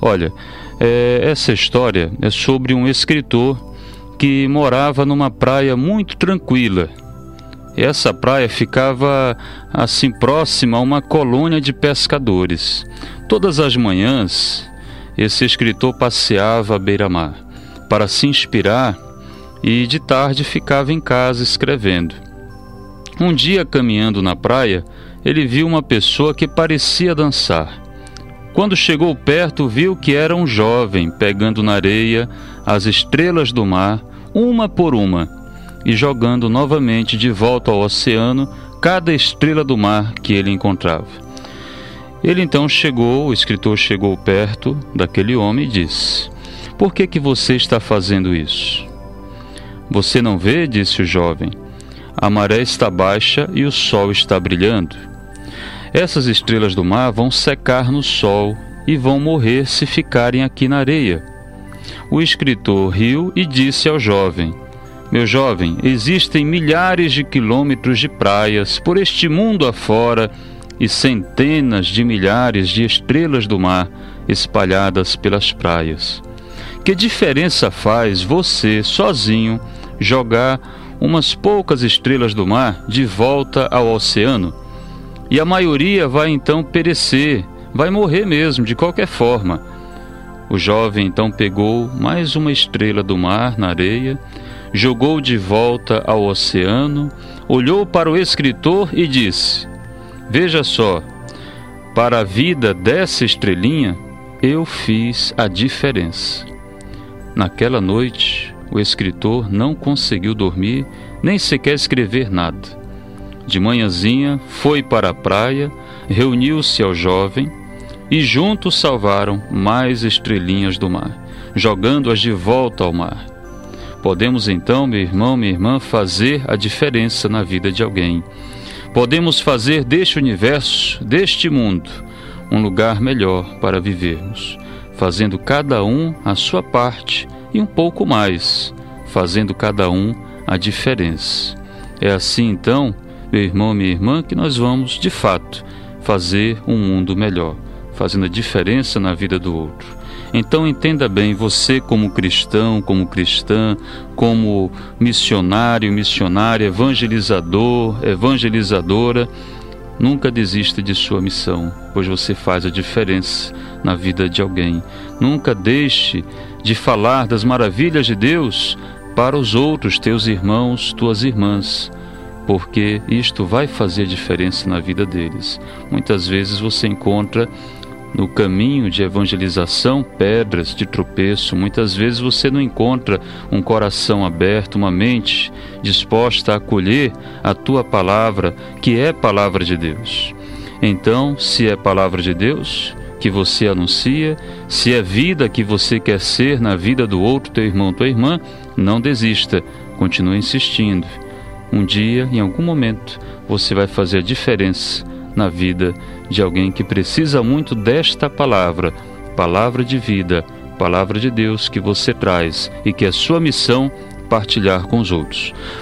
Olha, é, essa história é sobre um escritor que morava numa praia muito tranquila. Essa praia ficava assim próxima a uma colônia de pescadores. Todas as manhãs, esse escritor passeava à beira-mar para se inspirar e de tarde ficava em casa escrevendo. Um dia, caminhando na praia, ele viu uma pessoa que parecia dançar. Quando chegou perto, viu que era um jovem pegando na areia as estrelas do mar, uma por uma, e jogando novamente de volta ao oceano cada estrela do mar que ele encontrava. Ele então chegou, o escritor chegou perto daquele homem e disse: Por que que você está fazendo isso? Você não vê, disse o jovem. A maré está baixa e o sol está brilhando. Essas estrelas do mar vão secar no sol e vão morrer se ficarem aqui na areia. O escritor riu e disse ao jovem: Meu jovem, existem milhares de quilômetros de praias por este mundo afora e centenas de milhares de estrelas do mar espalhadas pelas praias. Que diferença faz você, sozinho, jogar umas poucas estrelas do mar de volta ao oceano? E a maioria vai então perecer, vai morrer mesmo, de qualquer forma. O jovem então pegou mais uma estrela do mar na areia, jogou de volta ao oceano, olhou para o escritor e disse: Veja só, para a vida dessa estrelinha, eu fiz a diferença. Naquela noite, o escritor não conseguiu dormir, nem sequer escrever nada. De manhãzinha, foi para a praia, reuniu-se ao jovem e juntos salvaram mais estrelinhas do mar, jogando-as de volta ao mar. Podemos então, meu irmão, minha irmã, fazer a diferença na vida de alguém. Podemos fazer deste universo, deste mundo, um lugar melhor para vivermos, fazendo cada um a sua parte e um pouco mais, fazendo cada um a diferença. É assim então meu irmão, minha irmã, que nós vamos, de fato, fazer um mundo melhor, fazendo a diferença na vida do outro. Então entenda bem, você como cristão, como cristã, como missionário, missionária, evangelizador, evangelizadora, nunca desista de sua missão, pois você faz a diferença na vida de alguém. Nunca deixe de falar das maravilhas de Deus para os outros, teus irmãos, tuas irmãs porque isto vai fazer diferença na vida deles. Muitas vezes você encontra no caminho de evangelização pedras de tropeço, muitas vezes você não encontra um coração aberto, uma mente disposta a acolher a tua palavra, que é palavra de Deus. Então, se é palavra de Deus, que você anuncia, se é vida que você quer ser na vida do outro, teu irmão, tua irmã, não desista, continue insistindo um dia, em algum momento, você vai fazer a diferença na vida de alguém que precisa muito desta palavra, palavra de vida, palavra de Deus que você traz e que é sua missão partilhar com os outros.